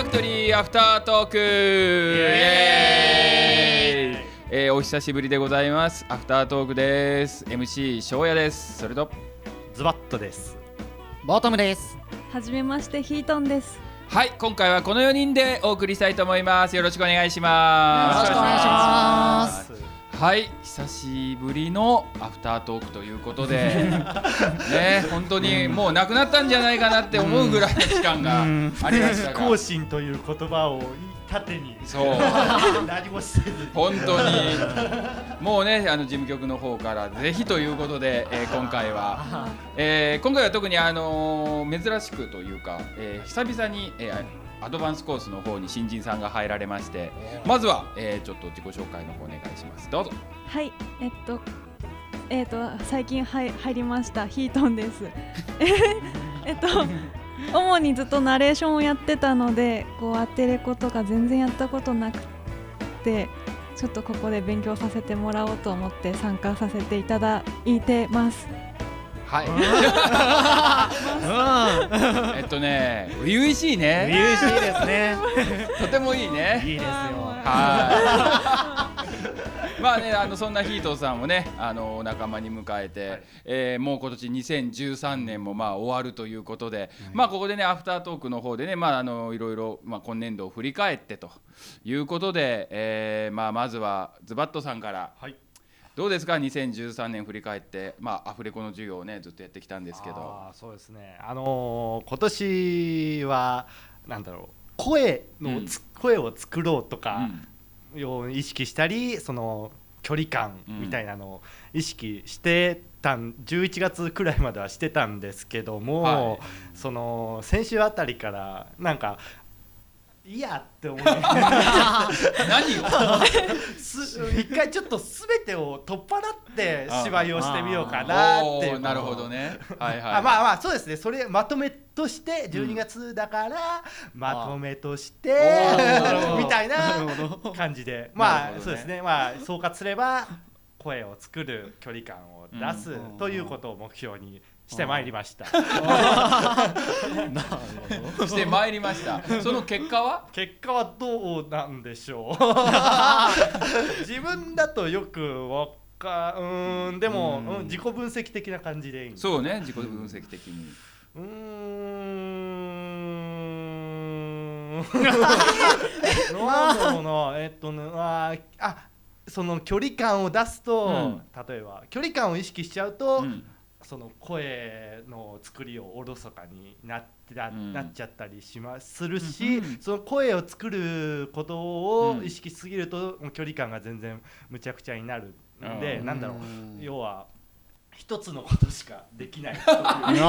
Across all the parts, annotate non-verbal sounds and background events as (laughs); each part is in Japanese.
ァクトリーアフタートークイエーイ。えーお久しぶりでございます。アフタートークです。MC 翔也です。それと。ズバットです。ボトムです。はじめましてヒートンです。はい今回はこの4人でお送りしたいと思います。よろしくお願いします。よろしくお願いしますはい久しぶりのアフタートークということで (laughs) ね本当にもうなくなったんじゃないかなって思うぐらいの期間がありましたが。更新という言葉を縦に。そう。(laughs) 何もせずに。本当に。(laughs) もうねあの事務局の方からぜひということで、えー。今回は、えー今回は特にあのー珍しくというか、えー久々に、えーアドバンスコースの方に新人さんが入られましてまずは、えーちょっと自己紹介の方お願いしますどうぞはい、えっと、えっと、最近はい入りましたヒートンです。(laughs) えっと、主にずっとナレーションをやってたので、こうアテレコとか全然やったことなくて。ちょっとここで勉強させてもらおうと思って参加させていただいてます。はいえっとね初々しい初ね々しいですね。とてもいいねいいですよ。はい。まあね、あのそんなヒートさんをね、あのお仲間に迎えて、えーもう今年2013年もまあ終わるということで、まあここでねアフタートークの方でね、まああのいろいろまあ今年度を振り返ってということで、えーまあまずはズバットさんからはい。どうですか？2013年振り返って、まあアフレコの授業をねずっとやってきたんですけど、そうですね。あのー今年はなんだろう声のつ、声を作ろうとうかん。を意識したり、その距離感みたいなのを意識してたん11月くらいまではしてたんですけども、はい。その先週あたりからなんかいいやって思い (laughs) 何をす一回ちょっと全てを取っ払って芝居をしてみようかなってなるほどね。はいはい。あまあまあそうですね。それまとめとして12月だからまとめとしておーなるほど。みたいな感じで。まなるほどね。あそうですね。まあ総括すれば声を作る距離感を出すうんということを目標にしてまいりました。(laughs) してまいりました。その結果は？結果はどうなんでしょう。(laughs) 自分だとよくわかうーんでもうん。うん自己分析的な感じでいいそうね、自己分析的に。うーん (laughs) なんだえっとねあーあその距離感を出すと、うん。例えば距離感を意識しちゃうと、うんその声の作りをおろそかになっうん。なっちゃったりしまするし、うん。その声を作ることを意識しすぎると、もう距離感が全然むちゃくちゃになるんで、うん。なんだろう。うん。要は一つのことしかできないなるほどね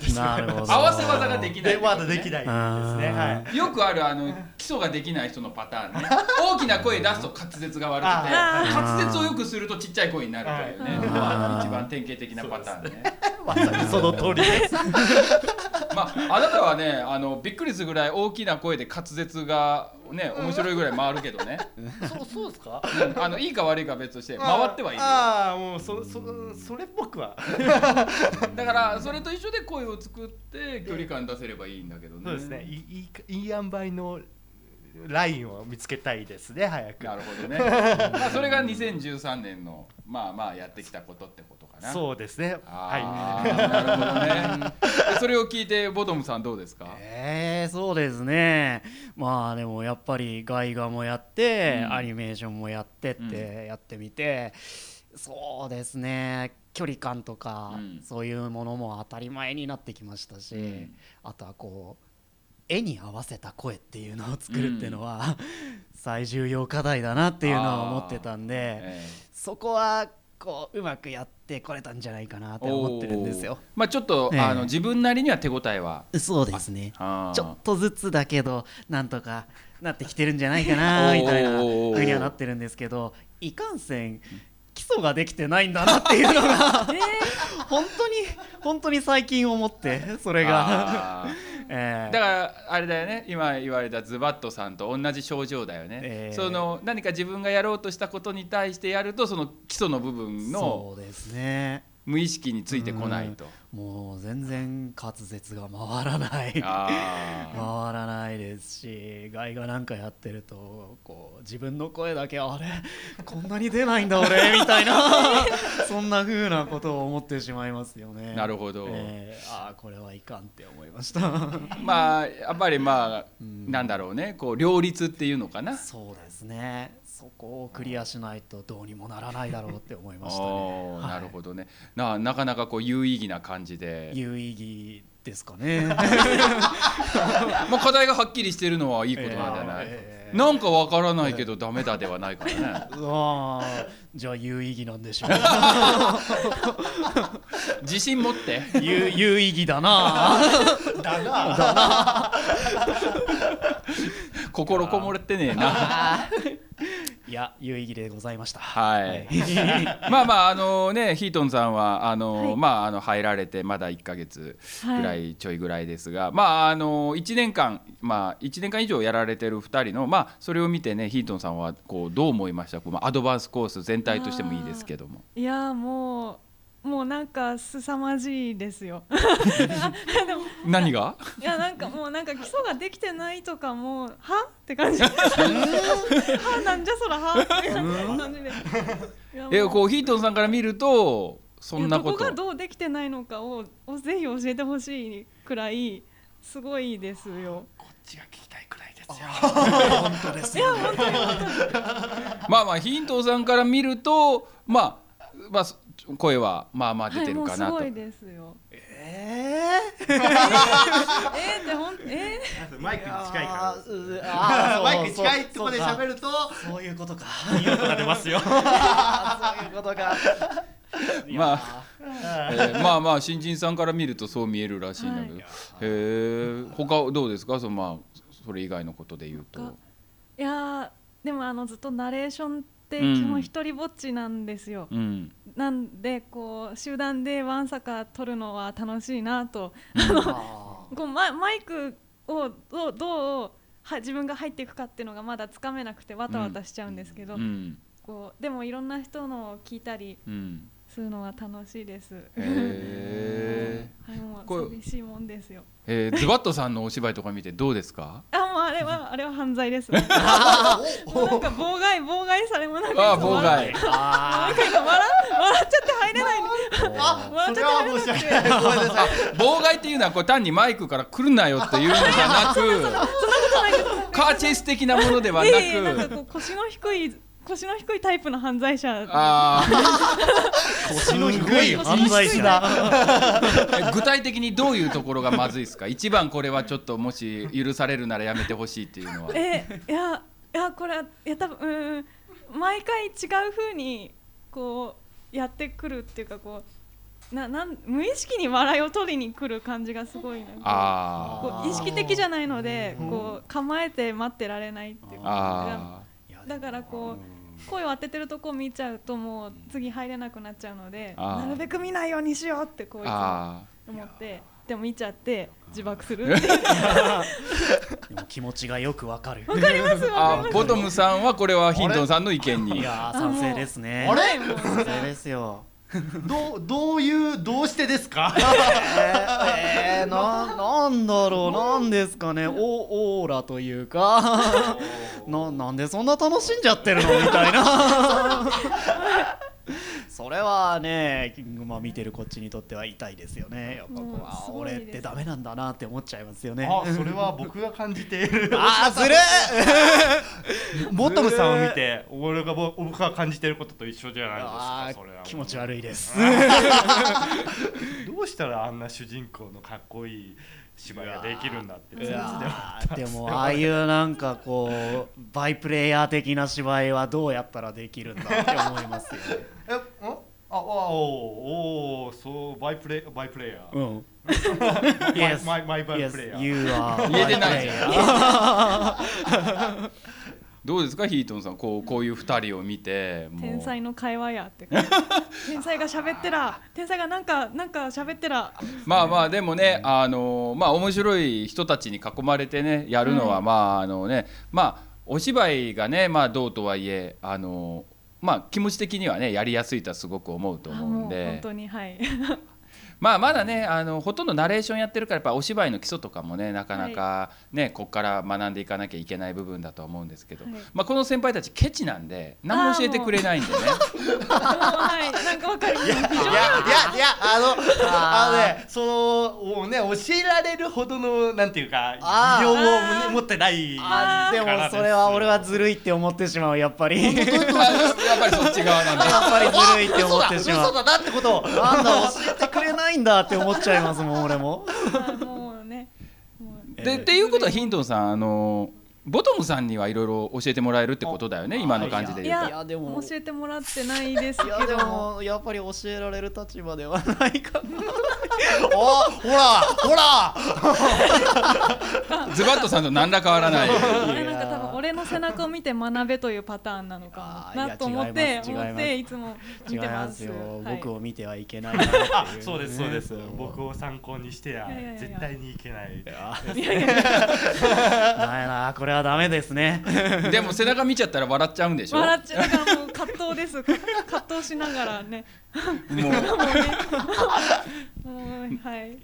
ー (laughs) なるほど。合わせ技ができないでまだできないですね。あはい。よくあるあの基礎ができない人のパターンね。(laughs) 大きな声出すと滑舌が悪くて、滑舌をよくするとちっちゃい声になるというね。一番典型的なパターンね。(laughs) まさにその通りです。まああなたはね、あのびっくりするぐらい大きな声で滑舌がね面白いぐらい回るけどね。(laughs) そうそうですか？うんあのいいか悪いかは別として回ってはいるよ。ああもうそそそれっぽくは。(laughs) だからそれと一緒で声を作って距離感出せればいいんだけどね。そうですね。いいいいい塩梅のラインを見つけたいですね早く。なるほどね。(laughs) まあそれが2013年のまあまあやってきたことってことかな。そうですね。あはーなるほどね。で (laughs) それを聞いてボトムさんどうですか？えー、そうですね。まあでもやっぱり外画もやって、うんアニメーションもやってってやってみて、そうですね。距離感とか、うんそういうものも当たり前になってきましたし、うんあとはこう絵に合わせた声っていうのを作るっていうのは、(laughs) 最重要課題だなっていうのは思ってたんで、えそこはこううまくやってこれたんじゃないかなって思ってるんですよ。まあちょっと、ええあの自分なりには手応えは？そうですね。ちょっとずつだけどなんとかなってきてるんじゃないかな (laughs) みたいなおー風にはなってるんですけどいかんせん基礎ができてないんだなっていうのが (laughs) 本当に本当に最近思ってそれが、あえーーだからあれだよね。今言われたズバットさんと同じ症状だよね、ええ。その何か自分がやろうとしたことに対してやるとその基礎の部分のそうですね。無意識についてこないと。もう全然滑舌が回らない。あ (laughs) 回らないですしガイがなんかやってるとこう自分の声だけあれ？こんなに出ないんだ俺？(laughs) みたいな。(laughs) そんな風なことを思ってしまいますよね。なるほど。えーああこれはいかんって思いました。ーまあやっぱりまあうん。なんだろうね。こう両立っていうのかな。そうですねそこをクリアしないとどうにもならないだろうって思いましたあね。(laughs) ーなるほどね。ななかなかこう有意義な感じで。有意義ですかね。(laughs) まあ課題がはっきりしてるのはいいことなんじゃない。えーなんかわからないけどダメだではないからね。ああじゃあ有意義なんでしょう。(laughs) 自信持って。有有意義だな。だな心こもれてねえな。(laughs) いや有意義でございました。はい。(laughs) まあまああのねヒートンさんはあの、はいまああの入られてまだ1ヶ月ぐらはいいちょいぐらいですが、まああの1年間まあ1年間以上やられてる2人のまあそれを見てねヒートンさんはこうどう思いました？こう、まあ、アドバンスコース全体としてもいいですけども。いやーもうもうなんか凄まじいですよ。(laughs) 何が？いやなんかもうなんか基礎ができてないとかもうは？って感じ。(laughs) はなんじゃそらは？って感じで。えこうヒートンさんから見るとそんないこと。やどこが。どうできてないのかををぜひ教えてほしいくらいすごいですよ。こっちが聞きたいくらいですよ。(laughs) 本当ですよ、ね。まあまあヒートンさんから見るとまあまあ声はまあまあ出はいてるかなと。もうすごいですよ。ええー？(laughs) ってほんえマイクに近いあかーうあーら (laughs) マイクに近いところで喋るとそういうことか。いい音が出ますよ。そういうことか。まあえーまあまあ新人さんから見るとそう見えるらしいんだけど、はい。へえ他どうですか？そのまあそれ以外のことで言うと。他？いやーでもあのずっとナレーションってうん基本一人ぼっちなんですよ、うん。なんでこう集団でワンサカ撮るのは楽しいなと。あこうママイクをどうどうは自分が入っていくかっていうのがまだつかめなくてわたわたしちゃうんですけど、うん。こうでもいろんな人のを聞いたりうんするのは楽しいです。へはい、(laughs) もう寂しいもんですよ。えーズバットさんのお芝居とか見てどうですか？あ、もうあれは (laughs) あれは犯罪です。(laughs) もうなんか妨害妨害されもなんかああ妨害。ーあなんか笑笑っちゃって入れない。の。ー。笑っちゃって入れなく妨害っていうのはこれ単にマイクから来るなよっていうのじゃなくカーチェイス的なものではなく、いえいえなんかこう腰の低い腰の低いタイプの犯罪者。あ腰い犯罪者具体的にどういうところがまずいですか？一番これはちょっともし許されるならやめてほしいっていうのは。えいやいやこれはいや多分うーん毎回違う風にこうやってくるっていうかこうななん無意識に笑いを取りに来る感じがすごいなんかあー。こう意識的じゃないのでこう構えて待ってられないっていうかあだからこう声を当ててるとこ見ちゃうともう次入れなくなっちゃうのでなるべく見ないようにしようってこういつもあ思ってでも見ちゃって自爆するって (laughs) 気持ちがよくわかる。わかりますーあーボトムさんはこれはヒントンさんの意見いにやー賛成ですね。あれ？賛成ですよ。(laughs) どうどういうどうしてですか？(laughs) えー、えー、ななんだろう？なんですかね？オオーラというか。ななんでそんな楽しんじゃってるの？みたいな (laughs) それはね、まあ、見てるこっちにとっては痛いですよね。やっぱこうあ俺ってダメなんだなって思っちゃいますよね。あそれは僕が感じている。(laughs) あーずるボ (laughs) トムさんを見て (laughs) 俺がぼ僕が感じていることと一緒じゃないですあかそれはー気持ち悪いです。どうしたらあんな主人公のかっこいい芝居ができるんだってでもああいうなんかこうバイプレイヤー的な芝居はどうやったらできるんだって思いますよねああおーおーそうバイプレイバイプレイヤーうん。(laughs) Yes. マイマイバイ Yes, プレイヤー you are 言えてない my どうですかヒートンさん。こうこういう二人を見て天才の会話やって。(laughs) 天才が喋ってら天才がなんかなんか喋ってら。まあまあでもねあのまあ面白い人たちに囲まれてねやるのははいまああのねまあお芝居がねまあどうとはいえあのまあ気持ち的にはねやりやすいとはすごく思うと思うんで。本当にはい。まあまだねあのほとんどナレーションやってるからやっぱお芝居の基礎とかもねなかなかね、ここから学んでいかなきゃいけない部分だとは思うんですけど、はい。まあ、この先輩たちケチなんで何も教えてくれないんでね。はいなんかわかります。いやいやいやあのあのねそのもうね教えられるほどのなんていうか技量を持ってないあでもそれは俺はずるいって思ってしまうやっぱり。やっやっぱりそっち側なんで。ぱりずるいって思ってしまう。嘘だなってことをなんだ教えてくれないんだって思っちゃいますもん俺も。あもうね。でっていうことはヒントンさんあのボトムさんにはいろいろ教えてもらえるってことだよね今の感じでい言うと。やいやでも教えてもらってないですけいやでどもやっぱり教えられる立場ではないかな (laughs) おほらほら。(laughs) ズバットさんと何ら変わらない。なんか多分俺の背中を見て学べというパターンなのかなと思って思っていつも見て違いまますすよ、はい。僕を見てはいけないね、あそうですそうです。僕を参考にしてやいやいやいや。絶対にいけない。いや。ダメなこれはダメですね。でも背中見ちゃったら笑っちゃうんでしょ？笑っちゃう。だからもう葛藤です。か葛藤しながらねもう。(laughs) (laughs) はい。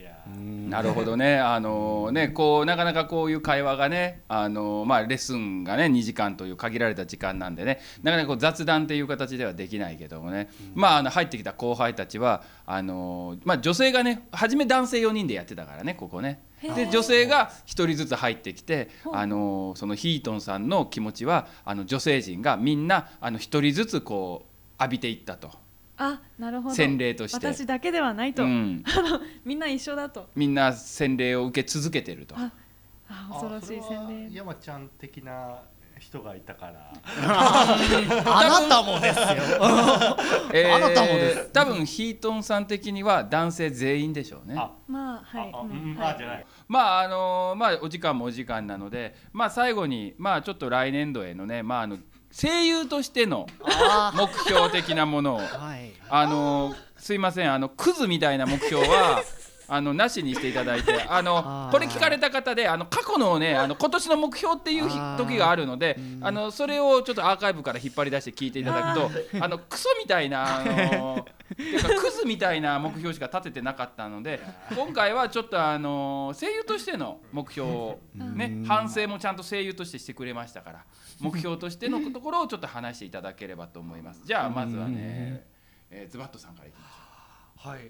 なるほどね、あのね、こうなかなかこういう会話がね、あのまあ、レッスンがね2時間という限られた時間なんでねなかなかこう雑談っていう形ではできないけどもね、まあ、あの入ってきた後輩たちはあの、まあ、女性がね初め男性4人でやってたからねここね。で女性が1人ずつ入ってきてあのそのヒートンさんの気持ちはあの女性陣がみんなあの1人ずつこう浴びていったとあなるほど。洗礼として。私だけではないと、うん、みんな一緒だと。みんな洗礼を受け続けてると。ああ恐ろしい洗礼。山ちゃん的な人がいたから。(laughs) あなたもですよ。(laughs) えーあなたもです。多分ヒートンさん的には男性全員でしょうね。あまあはい。うん。うんはい。あじゃない。まああのまあお時間もお時間なので、まあ最後にまあちょっと来年度へのね、まああの声優としてのあ目標的なものをあのすいませんあのクズみたいな目標は。(laughs) あのなしにしていただいて (laughs) あのこれ聞かれた方であの過去のねあの今年の目標っていう時があるのでうんあのそれをちょっとアーカイブから引っ張り出して聞いていただくとあのクソみたいなあの (laughs) クズみたいな目標しか立ててなかったので (laughs) 今回はちょっとあの声優としての目標をねうん。反省もちゃんと声優としてしてくれましたから目標としてのところをちょっと話していただければと思います。じゃあまずはね、えーズバットさんからいきましょはい。ら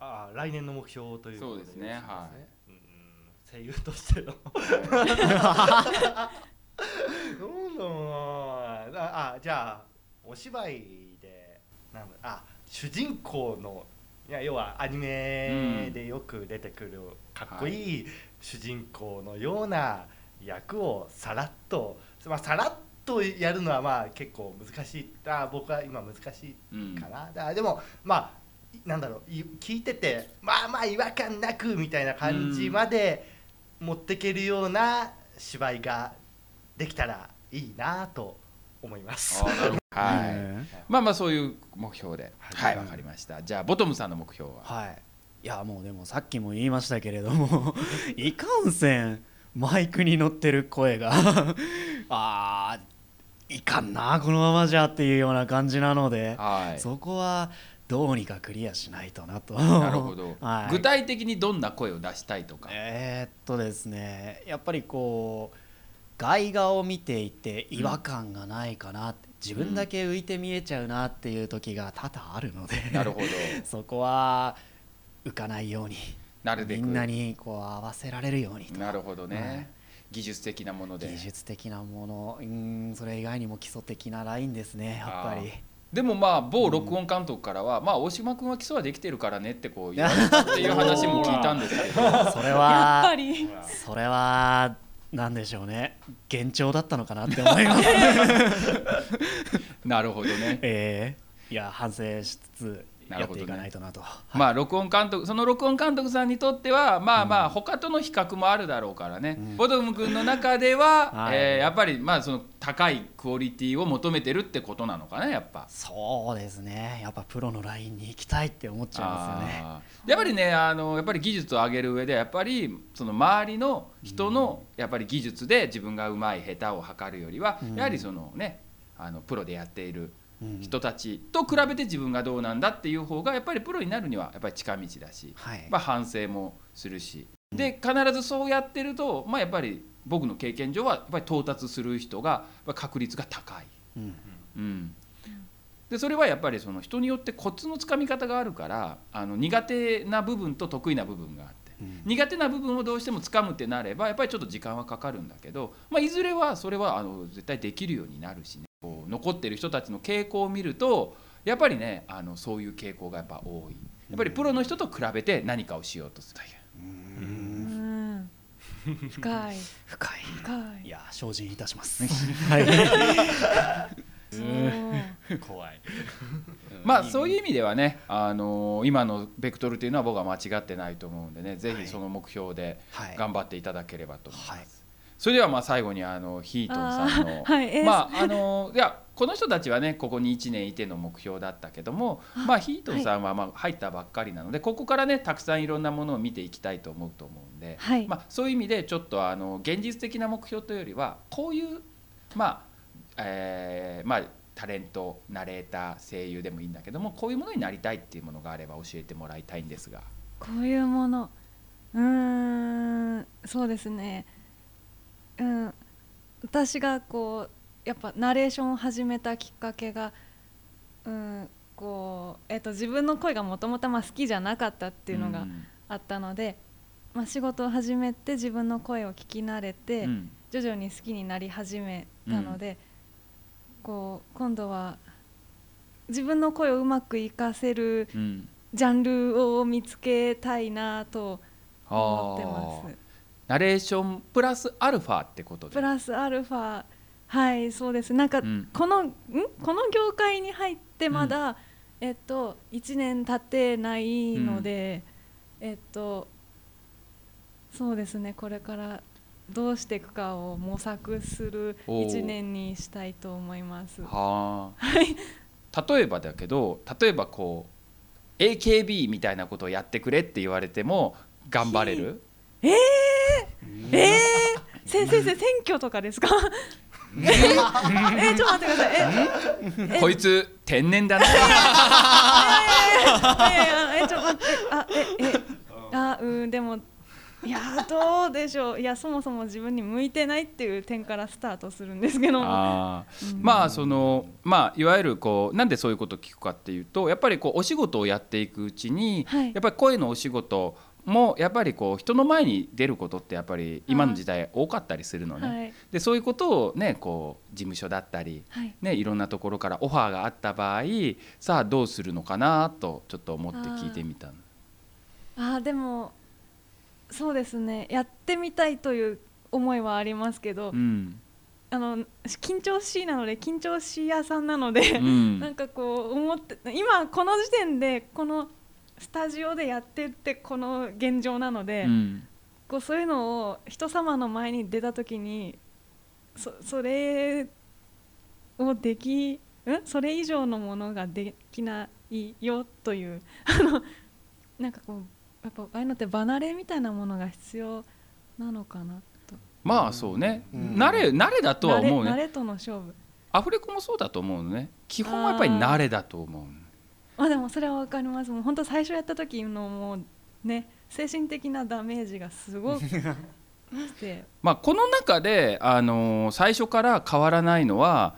あ来年の目標ということそうですねはうん声優としての。どうだろうな。ああじゃあお芝居でなんだあ主人公のいや要はアニメでよく出てくるかっこいい主人公のような役をさらっと、まあ、さらっとやるのはまあ結構難しい。あ僕は今難しいうん。かな、だからでもまあなんだろうい聞いててまあまあ違和感なくみたいな感じまで持ってけるような芝居ができたらいいなと思います。(laughs) はい、うんまあまあそういう目標で。ははいいわ、かりました。じゃあボトムさんの目標は？はい。いやもうでもさっきも言いましたけれども (laughs) いかんせんマイクに乗ってる声が (laughs) あーいかんなこのままじゃっていうような感じなので、はい。そこはどうにかクリアしないとなと。なるほど、(laughs) はい、具体的にどんな声を出したいとか、えーっとですねやっぱりこう外画を見ていて違和感がないかなって、自分だけ浮いて見えちゃうなっていう時が多々あるので、なるほど。(laughs) そこは浮かないようになるべく。みんなにこう合わせられるようにと。なるほどね、はい。技術的なもので。技術的なもの。うんそれ以外にも基礎的なラインですねやっぱりでもまあ某録音監督からは、まあ大島君は基礎はできてるからねってこう言われたっていう (laughs) 話も聞いたんですけど。それやっぱはり。それはなんでしょうね。幻聴だったのかなって思います。(laughs) なるほどね。(laughs) ええ。いや反省しつつやっていかないとなと。まあ録音監督その録音監督さんにとってはまあまあ他との比較もあるだろうからね、うん。ボトム君の中では、(laughs) はい。えーやっぱりまあその高いクオリティを求めてるってことなのかなやっぱ。そうですね。やっぱプロのラインに行きたいって思っちゃいますよね。やっぱりねあのやっぱり技術を上げる上でやっぱりその周りの人のやっぱり技術で自分がうまい下手を測るよりは、うん。やはりそのねあのプロでやっているうん人たちと比べて自分がどうなんだっていう方がやっぱりプロになるにはやっぱり近道だし、はい。まあ、反省もするし。うん。で必ずそうやってると、まあ、やっぱり僕の経験上はやっぱり到達する人が確率が高い。うん。うん。でそれはやっぱりその人によってコツのつかみ方があるからあの苦手な部分と得意な部分があってうん。苦手な部分をどうしてもつかむってなればやっぱりちょっと時間はかかるんだけど、まあ、いずれはそれはあの絶対できるようになるしねこう残ってる人たちの傾向を見るとやっぱりねあのそういう傾向がやっぱ多い。やっぱりプロの人と比べて何かをしようとする。という。うん。深い。深い深い。いや精進いたします。はい。怖い。まあそういう意味ではね、あの今のベクトルというのは僕は間違ってないと思うんでねぜはいひその目標ではい。頑張っていただければと思います。はいそれではまあ最後にあのヒートンさんの、まああのいやこの人たちはねここに1年いての目標だったけどもまあヒートンさんはまあ入ったばっかりなので、ここからねたくさんいろんなものを見ていきたいと思うと思うんで、はい。まあ、そういう意味でちょっとあの現実的な目標というよりはこういうまあ、えーまあタレントナレーター声優でもいいんだけどもこういうものになりたいっていうものがあれば教えてもらいたいんですが。こういうもの。うーんそうですねうん。私がこうやっぱナレーションを始めたきっかけがうんこうえっと自分の声がもともと好きじゃなかったっていうのがん。あったので、まあ、仕事を始めて自分の声を聞き慣れて、うん。徐々に好きになり始めたので、こう今度は自分の声をうまく活かせるうん。ジャンルを見つけたいなと思ってます。ナレーションプラスアルファってことで。プラスアルファ。はいそうです。なんか、うん。このん？この業界に入ってまだ、えっと1年経ってないので、えっとそうですね。これからどうしていくかを模索するおー。1年にしたいと思います。はあ。例えばだけど例えばこう AKB みたいなことをやってくれって言われても頑張れる？えー、えー、先生選挙とかですか？(laughs) えー、えーちょっと待ってください。ええこいつ天然だな。いやいやいやえちょっと待って。あええあうんでもいやどうでしょう。いやそもそも自分に向いてないっていう点からスタートするんですけども。あー。うん。まあそのまあいわゆるこうなんでそういうことを聞くかっていうとやっぱりこうお仕事をやっていくうちに、はい。やっぱり声のお仕事もやっぱりこう人の前に出ることってやっぱり今の時代多かったりするのね。はい。でそういうことをねこう事務所だったりはい。ね、いろんなところからオファーがあった場合さあどうするのかなとちょっと思って聞いてみたの。あー。でもそうですね。やってみたいという思いはありますけど、うん。あの緊張しいなので緊張し屋さんなので、うん。(laughs) なんかこう思って今この時点でこのスタジオでやってってこの現状なので、うん。こうそういうのを人様の前に出た時にそそれをできん？それ以上のものができないよという (laughs) あのなんかこうやっぱああいうのって離れみたいなものが必要なのかなと。まあそうね、うん。慣れ慣れだとは思うね。慣れ慣れとの勝負。アフレコもそうだと思うのね。基本はやっぱり慣れだと思うあでもそれは分かります。もう本当最初やった時のもうね精神的なダメージがすごくて。まあこの中で、あのー最初から変わらないのは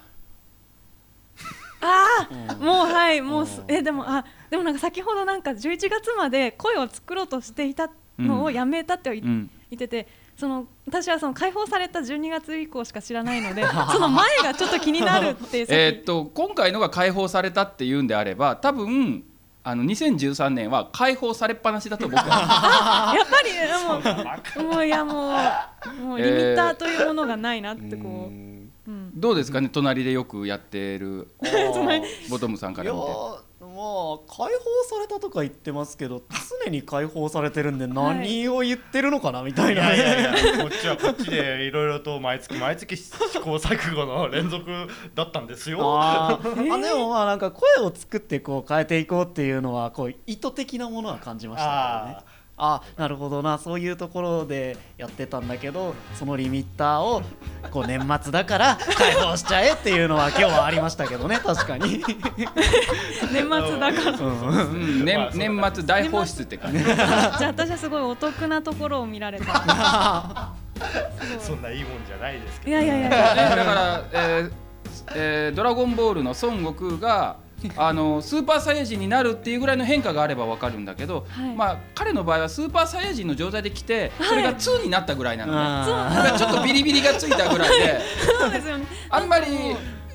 ああもうはいもうすえでもあでもなんか先ほどなんか11月まで声を作ろうとしていたのをやめたって言うん。言ってて、その私はその解放された12月以降しか知らないので (laughs) その前がちょっと気になるって (laughs) えーっと今回のが解放されたっていうんであれば多分あの2013年は解放されっぱなしだと僕は (laughs) やっぱりねもうもういやもうもうリミッターというものがないなってこう、うん。どうですかね隣でよくやってるボトムさんから見て。ーまあ解放されたとか言ってますけど常に解放されてるんで何を言ってるのかなみたいいな、やいやいやこっちはこっちでいろいろと毎月毎月試行錯誤の連続だったんですよ。あー。あでもまあなんか声を作ってこう変えていこうっていうのはこう意図的なものは感じましたけどねああなるほどなそういうところでやってたんだけどそのリミッターをこう年末だから解放しちゃえっていうのは今日はありましたけどね (laughs) 確かに、年末だから。うんうん、まあ年年末大放出って感じ。じゃあ私はすごいお得なところを見られた。(laughs) そんないいもんじゃないですけいどやいやいやいや。ねだから、えーえードラゴンボールの孫悟空が (laughs) あのスーパーサイヤ人になるっていうぐらいの変化があればわかるんだけど、はい。まあ彼の場合はスーパーサイヤ人の状態で来てそれが2になったぐらいなのね、あだからちょっとビリビリがついたぐらいで。(laughs) そうですよね。あんまり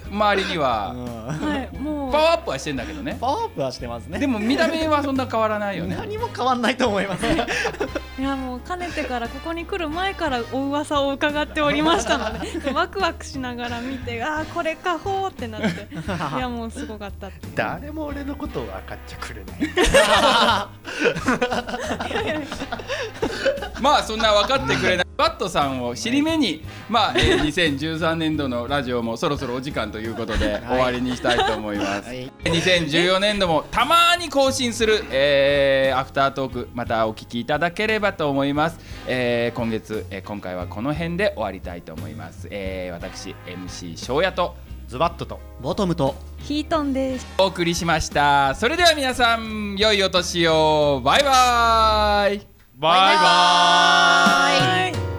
周りにーは。うんはい。もうパワーアップはしてんだけどね。パワーアップはしてますね。でも見た目はそんな変わらないよね。何も変わんないと思いますね。(laughs) いやもうかねてからここに来る前からお噂を伺っておりましたので (laughs) ワクワクしながら見てああこれかほーってなって。(laughs) いやもうすごかった誰も俺のことを分かっちゃくれないまあそんな分かってくれない。バットさんを尻目に、まあ、えー2013年度のラジオもそろそろお時間ということで終わりにしたいと思います、はい2014年度もたまに更新する、えーアフタートークまたお聞きいただければと思います、えー今月、えー今回はこの辺で終わりたいと思います、えー私 MC 翔也とズバットとボトムとヒートンです。お送りしました。それでは皆さん良いお年を。バイバイ。バイバイ。はい